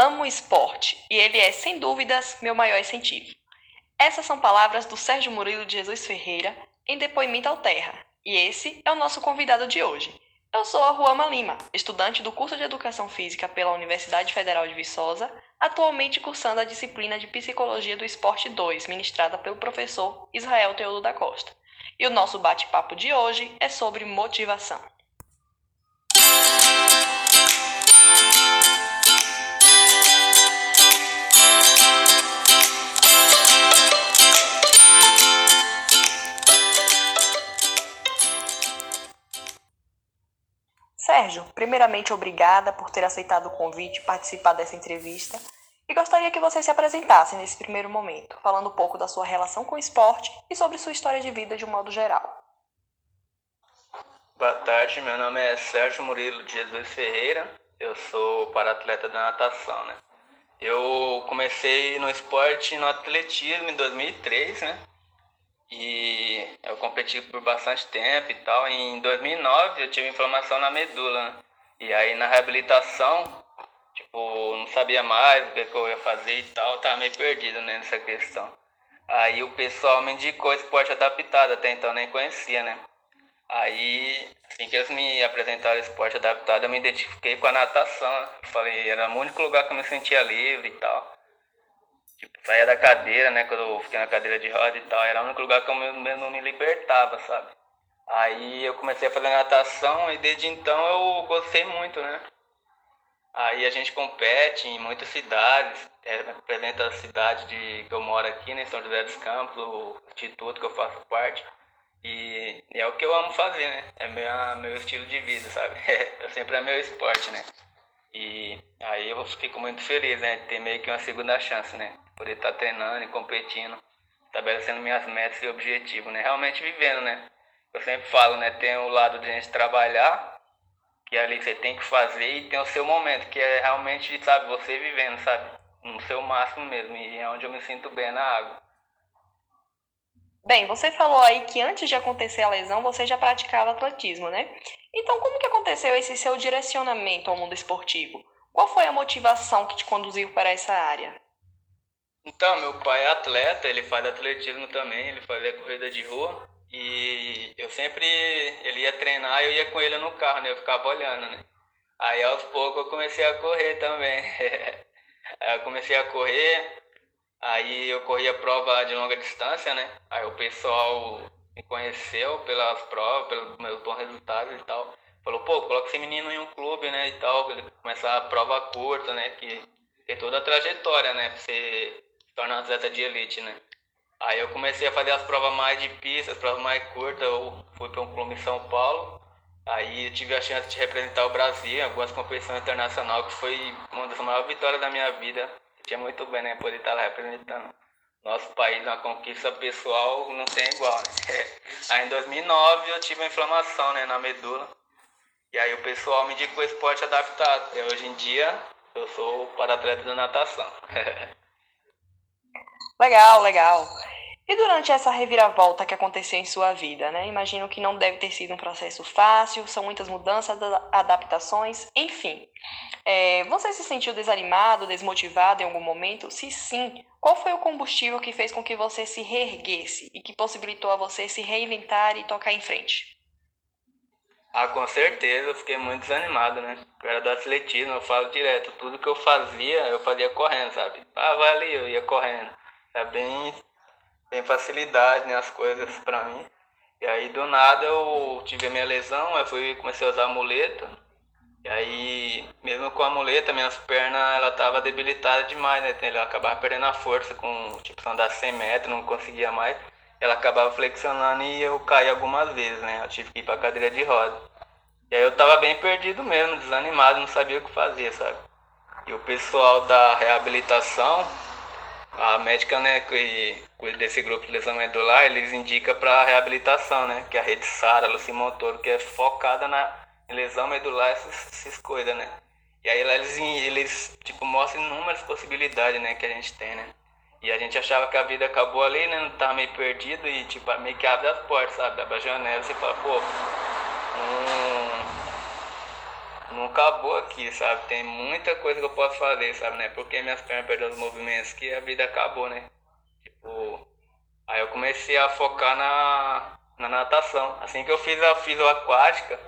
amo esporte e ele é, sem dúvidas, meu maior incentivo. Essas são palavras do Sérgio Murilo de Jesus Ferreira em depoimento ao Terra, e esse é o nosso convidado de hoje. Eu sou a Ruama Lima, estudante do curso de Educação Física pela Universidade Federal de Viçosa, atualmente cursando a disciplina de Psicologia do Esporte 2, ministrada pelo professor Israel Teodo da Costa. E o nosso bate-papo de hoje é sobre motivação. Sérgio, primeiramente obrigada por ter aceitado o convite e participar dessa entrevista. E gostaria que você se apresentasse nesse primeiro momento, falando um pouco da sua relação com o esporte e sobre sua história de vida de um modo geral. Boa tarde, meu nome é Sérgio Murilo de Jesus Ferreira, eu sou para-atleta da natação, né? Eu comecei no esporte no atletismo em 2003, né? E eu competi por bastante tempo e tal. E em 2009 eu tive inflamação na medula. Né? E aí na reabilitação, tipo, não sabia mais o que, que eu ia fazer e tal. Tava meio perdido né, nessa questão. Aí o pessoal me indicou esporte adaptado, até então nem conhecia, né? Aí, assim que eles me apresentaram esporte adaptado, eu me identifiquei com a natação. Né? Falei, era o único lugar que eu me sentia livre e tal. Tipo, saía da cadeira, né? Quando eu fiquei na cadeira de roda e tal. Era o único lugar que eu mesmo me libertava, sabe? Aí eu comecei a fazer natação e desde então eu gostei muito, né? Aí a gente compete em muitas cidades, é, representa a cidade de, que eu moro aqui, né, São José dos Campos, o instituto que eu faço parte. E, e é o que eu amo fazer, né? É meu, meu estilo de vida, sabe? É, sempre é meu esporte, né? E aí eu fico muito feliz, né? Ter meio que uma segunda chance, né? Poder estar tá treinando e competindo, estabelecendo minhas metas e objetivos, né? Realmente vivendo, né? Eu sempre falo, né? Tem o lado de a gente trabalhar, que é ali você tem que fazer, e tem o seu momento, que é realmente, sabe, você vivendo, sabe? No seu máximo mesmo, e é onde eu me sinto bem na água. Bem, você falou aí que antes de acontecer a lesão você já praticava atletismo, né? Então, como que aconteceu esse seu direcionamento ao mundo esportivo? Qual foi a motivação que te conduziu para essa área? Então, meu pai é atleta, ele faz atletismo também, ele fazia corrida de rua. E eu sempre, ele ia treinar, eu ia com ele no carro, né? Eu ficava olhando, né? Aí aos poucos eu comecei a correr também. Aí eu comecei a correr, Aí eu corria prova de longa distância, né? Aí o pessoal me conheceu pelas provas, pelos meus bons resultados e tal. Falou, pô, coloca esse menino em um clube, né? E tal, começar a prova curta, né? Que tem toda a trajetória, né? Pra você tornar um atleta de elite, né? Aí eu comecei a fazer as provas mais de pista, as provas mais curtas. Eu fui para um clube em São Paulo. Aí tive a chance de representar o Brasil em algumas competições internacionais, que foi uma das maiores vitórias da minha vida é muito bem, né? Poder estar lá representando nosso país, uma conquista pessoal não tem igual, né? Aí em 2009 eu tive uma inflamação, né, na medula. E aí o pessoal me indicou esporte adaptado. E hoje em dia eu sou para-atleta da natação. legal, legal. E durante essa reviravolta que aconteceu em sua vida, né? Imagino que não deve ter sido um processo fácil, são muitas mudanças, adaptações, enfim. É, você se sentiu desanimado, desmotivado em algum momento? Se sim, qual foi o combustível que fez com que você se reerguesse e que possibilitou a você se reinventar e tocar em frente? Ah, com certeza, eu fiquei muito desanimado, né? Eu era do atletismo, eu falo direto, tudo que eu fazia, eu fazia correndo, sabe? Ah, vai ali, eu ia correndo. É bem tem facilidade né, coisas para mim. E aí do nada eu tive a minha lesão, eu fui comecei a usar a muleta. E aí, mesmo com a muleta, minhas pernas ela tava debilitada demais, né? Ela acabava perdendo a força com tipo andar 100 metros, não conseguia mais. Ela acabava flexionando e eu caí algumas vezes, né? Eu tive que ir pra cadeira de roda. E aí eu tava bem perdido mesmo, desanimado, não sabia o que fazer, sabe? E o pessoal da reabilitação, a médica, né, que desse grupo de lesão medular, eles indicam para reabilitação, né, que é a rede SARA, Lucy Montoro, que é focada na lesão medular, essas, essas coisas, né. E aí eles, eles tipo, mostram inúmeras possibilidades, né, que a gente tem, né. E a gente achava que a vida acabou ali, né, não tava meio perdido e, tipo, meio que abre as portas, sabe, abre a janela e fala, pô, não, não acabou aqui, sabe? Tem muita coisa que eu posso fazer, sabe, né? Porque minhas pernas perderam os movimentos que a vida acabou, né? Tipo, aí eu comecei a focar na, na natação. Assim que eu fiz a fisioaquática,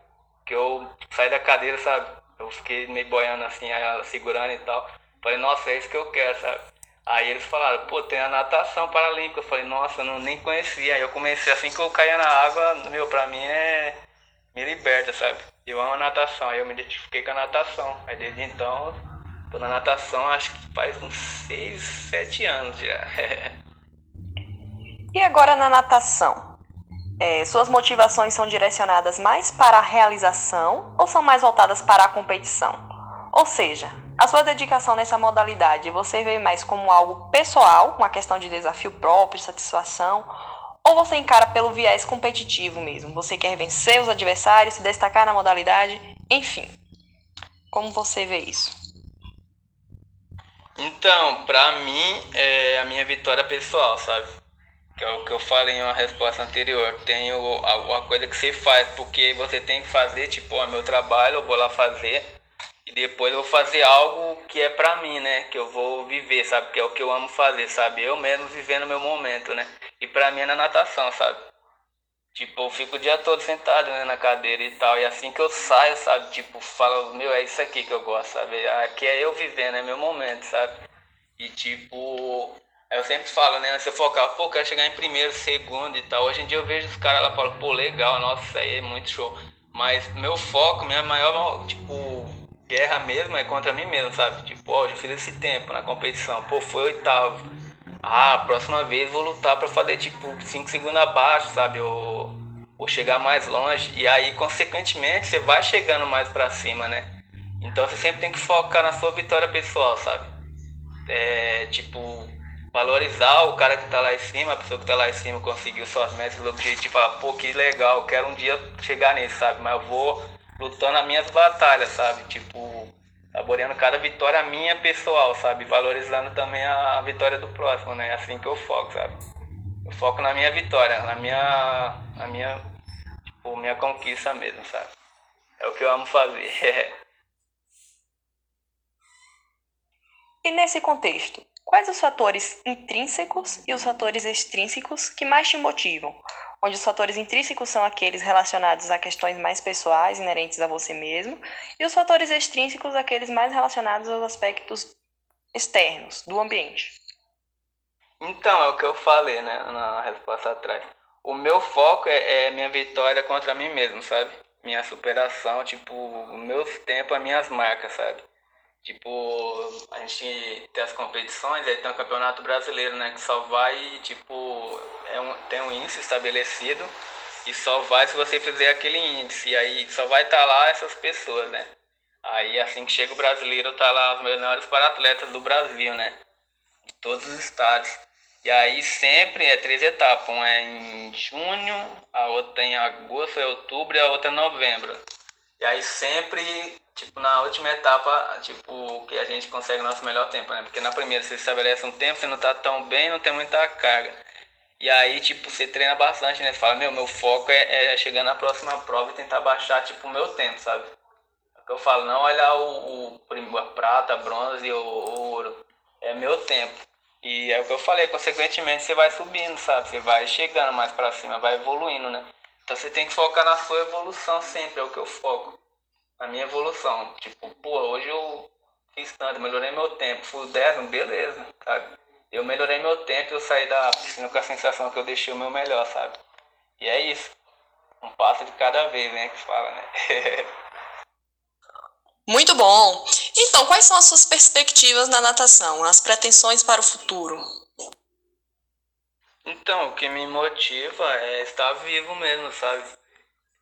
que eu saí da cadeira, sabe? Eu fiquei meio boiando assim, segurando e tal. Falei, nossa, é isso que eu quero, sabe? Aí eles falaram, pô, tem a natação paralímpica. Eu falei, nossa, eu não, nem conhecia. Aí eu comecei, assim que eu caía na água, meu, pra mim é. me liberta, sabe? Eu amo natação, eu me identifiquei com a natação. Aí desde então, tô na natação acho que faz uns 6, 7 anos já. e agora na natação? É, suas motivações são direcionadas mais para a realização ou são mais voltadas para a competição? Ou seja, a sua dedicação nessa modalidade você vê mais como algo pessoal, uma questão de desafio próprio, satisfação, ou você encara pelo viés competitivo mesmo? Você quer vencer os adversários, se destacar na modalidade, enfim. Como você vê isso? Então, pra mim, é a minha vitória pessoal, sabe? Que é o que eu falei em uma resposta anterior. Tem a, coisa que você faz porque você tem que fazer, tipo, é meu trabalho, eu vou lá fazer. E depois eu vou fazer algo que é pra mim, né? Que eu vou viver, sabe? Que é o que eu amo fazer, sabe? Eu mesmo vivendo meu momento, né? E pra mim é na natação, sabe? Tipo, eu fico o dia todo sentado né, na cadeira e tal. E assim que eu saio, sabe? Tipo, falo, meu, é isso aqui que eu gosto, sabe? Aqui é eu vivendo, é meu momento, sabe? E tipo, eu sempre falo, né? Se eu focar, pô, quero chegar em primeiro, segundo e tal. Hoje em dia eu vejo os caras lá falam, pô, legal, nossa, isso aí é muito show. Mas meu foco, minha maior, tipo, guerra mesmo é contra mim mesmo, sabe? Tipo, ó, já fiz esse tempo na competição, pô, foi oitavo ah, próxima vez vou lutar para fazer tipo 5 segundos abaixo, sabe? Ou, ou chegar mais longe. E aí, consequentemente, você vai chegando mais para cima, né? Então você sempre tem que focar na sua vitória pessoal, sabe? É, tipo, valorizar o cara que tá lá em cima, a pessoa que tá lá em cima conseguiu suas metas, o objetivo, falar, pô, que legal, quero um dia chegar nisso, sabe? Mas eu vou lutando as minhas batalhas, sabe? Tipo, saboreando cada vitória minha pessoal, sabe? Valorizando também a, a, vitória do próximo, né? É assim que eu foco, sabe? Eu foco na minha vitória, na minha, na minha, tipo, minha conquista mesmo, sabe? É o que eu amo fazer. e nesse contexto, quais os fatores intrínsecos e os fatores extrínsecos que mais te motivam? Onde os fatores intrínsecos são aqueles relacionados a questões mais pessoais, inerentes a você mesmo, e os fatores extrínsecos aqueles mais relacionados aos aspectos externos do ambiente. Então, é o que eu falei, né, na resposta atrás. O meu foco é, é minha vitória contra mim mesmo, sabe? Minha superação, tipo, meus tempos, as minhas marcas, sabe? Tipo, a gente tem as competições, aí tem o campeonato brasileiro, né? Que só vai, tipo, é um, tem um índice estabelecido e só vai se você fizer aquele índice. E aí só vai estar tá lá essas pessoas, né? Aí assim que chega o brasileiro, tá lá os melhores para atletas do Brasil, né? De todos os estados. E aí sempre é três etapas. Uma é em junho, a outra é em agosto, é outubro e a outra é novembro. E aí sempre tipo, na última etapa, tipo, que a gente consegue nosso melhor tempo, né? Porque na primeira você estabelece um tempo, você não tá tão bem, não tem muita carga. E aí, tipo, você treina bastante, né? Você fala, meu, meu foco é, é chegar na próxima prova e tentar baixar, tipo, o meu tempo, sabe? É eu falo, não olhar o, o a prata, bronze ou ouro. É meu tempo. E é o que eu falei, consequentemente você vai subindo, sabe? Você vai chegando mais para cima, vai evoluindo, né? Então você tem que focar na sua evolução sempre, é o que eu foco a minha evolução. Tipo, pô, hoje eu fiz tanto, melhorei meu tempo, fui décimo, beleza, sabe? Eu melhorei meu tempo e eu saí da piscina com a sensação que eu deixei o meu melhor, sabe? E é isso. Um passo de cada vez, né? Que fala, né? Muito bom! Então, quais são as suas perspectivas na natação, as pretensões para o futuro? Então, o que me motiva é estar vivo mesmo, sabe?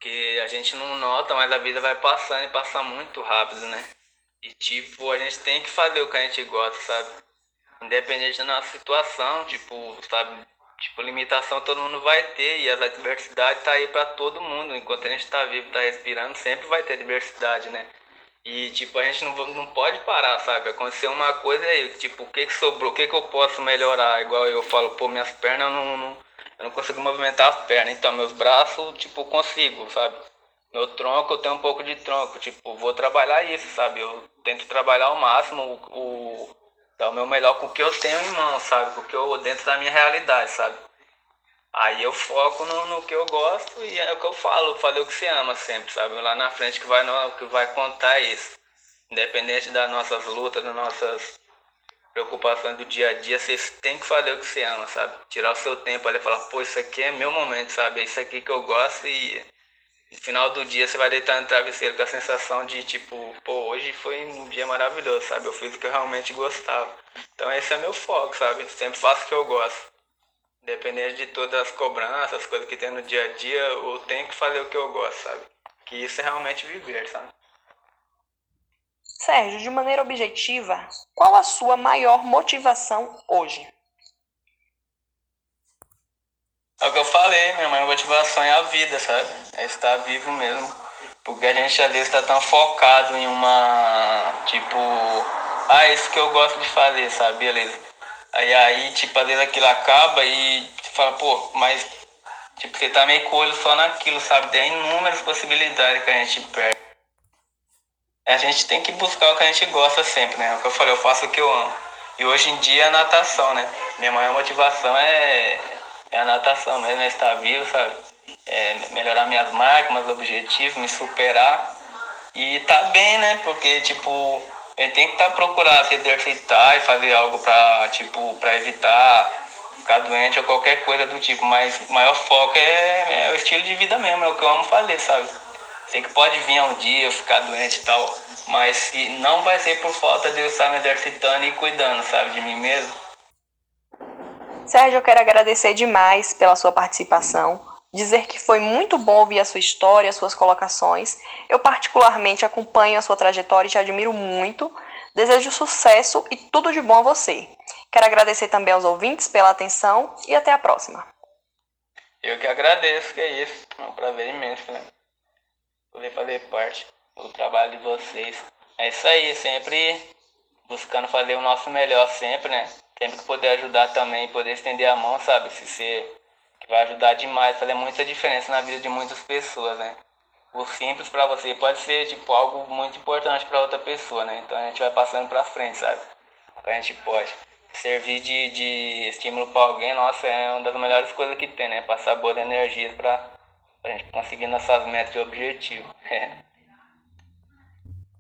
Que a gente não nota, mas a vida vai passando e passa muito rápido, né? E tipo, a gente tem que fazer o que a gente gosta, sabe? Independente da nossa situação, tipo, sabe? Tipo, limitação todo mundo vai ter e as adversidades tá aí para todo mundo. Enquanto a gente tá vivo, tá respirando, sempre vai ter diversidade, né? E tipo, a gente não, não pode parar, sabe? Aconteceu uma coisa aí, tipo, o que que sobrou, o que que eu posso melhorar? Igual eu falo, pô, minhas pernas não, não eu não consigo movimentar as pernas. Então, meus braços, tipo, consigo, sabe? meu tronco, eu tenho um pouco de tronco. Tipo, vou trabalhar isso, sabe? Eu tento trabalhar ao máximo o, o dar o meu melhor com o que eu tenho em mão, sabe? Com o que eu dentro da minha realidade, sabe? Aí eu foco no, no que eu gosto e é o que eu falo, fazer o que você ama sempre, sabe? Lá na frente que vai, que vai contar isso. Independente das nossas lutas, das nossas preocupações do dia a dia, você tem que fazer o que você ama, sabe? Tirar o seu tempo ali e falar, pô, isso aqui é meu momento, sabe? É isso aqui que eu gosto e no final do dia você vai deitar no travesseiro com a sensação de tipo, pô, hoje foi um dia maravilhoso, sabe? Eu fiz o que eu realmente gostava. Então esse é meu foco, sabe? Sempre faço o que eu gosto. Independente de todas as cobranças, as coisas que tem no dia a dia, eu tenho que fazer o que eu gosto, sabe? Que isso é realmente viver, sabe? Sérgio, de maneira objetiva, qual a sua maior motivação hoje? É o que eu falei, minha maior motivação é a vida, sabe? É estar vivo mesmo. Porque a gente às vezes está tão focado em uma. Tipo. Ah, isso que eu gosto de fazer, sabe? Beleza. Aí, aí tipo, às vezes aquilo acaba e você fala, pô, mas. Tipo, você tá meio com o olho só naquilo, sabe? Tem inúmeras possibilidades que a gente perde. A gente tem que buscar o que a gente gosta sempre, né? É o que eu falei, eu faço o que eu amo. E hoje em dia é a natação, né? Minha maior motivação é é a natação mesmo, é estar vivo, sabe? É melhorar minhas marcas, meus objetivos, me superar. E tá bem, né? Porque, tipo, ele tem que estar tá procurando se exercitar e fazer algo pra, tipo, pra evitar ficar doente ou qualquer coisa do tipo. Mas o maior foco é, é o estilo de vida mesmo, é o que eu amo fazer, sabe? Sei que pode vir um dia ficar doente e tal, mas não vai ser por falta de eu estar me exercitando e cuidando, sabe, de mim mesmo. Sérgio, eu quero agradecer demais pela sua participação, dizer que foi muito bom ouvir a sua história, as suas colocações. Eu particularmente acompanho a sua trajetória e te admiro muito. Desejo sucesso e tudo de bom a você. Quero agradecer também aos ouvintes pela atenção e até a próxima. Eu que agradeço, que é isso. É um prazer imenso, né? Poder fazer parte do trabalho de vocês. É isso aí, sempre buscando fazer o nosso melhor sempre, né? Sempre que poder ajudar também, poder estender a mão, sabe? Se ser que vai ajudar demais, fazer muita diferença na vida de muitas pessoas, né? O simples para você pode ser tipo algo muito importante para outra pessoa, né? Então a gente vai passando para frente, sabe? A gente pode servir de, de estímulo para alguém, nossa, é uma das melhores coisas que tem, né? Passar boas energias para a gente conseguir nossas metas e objetivos.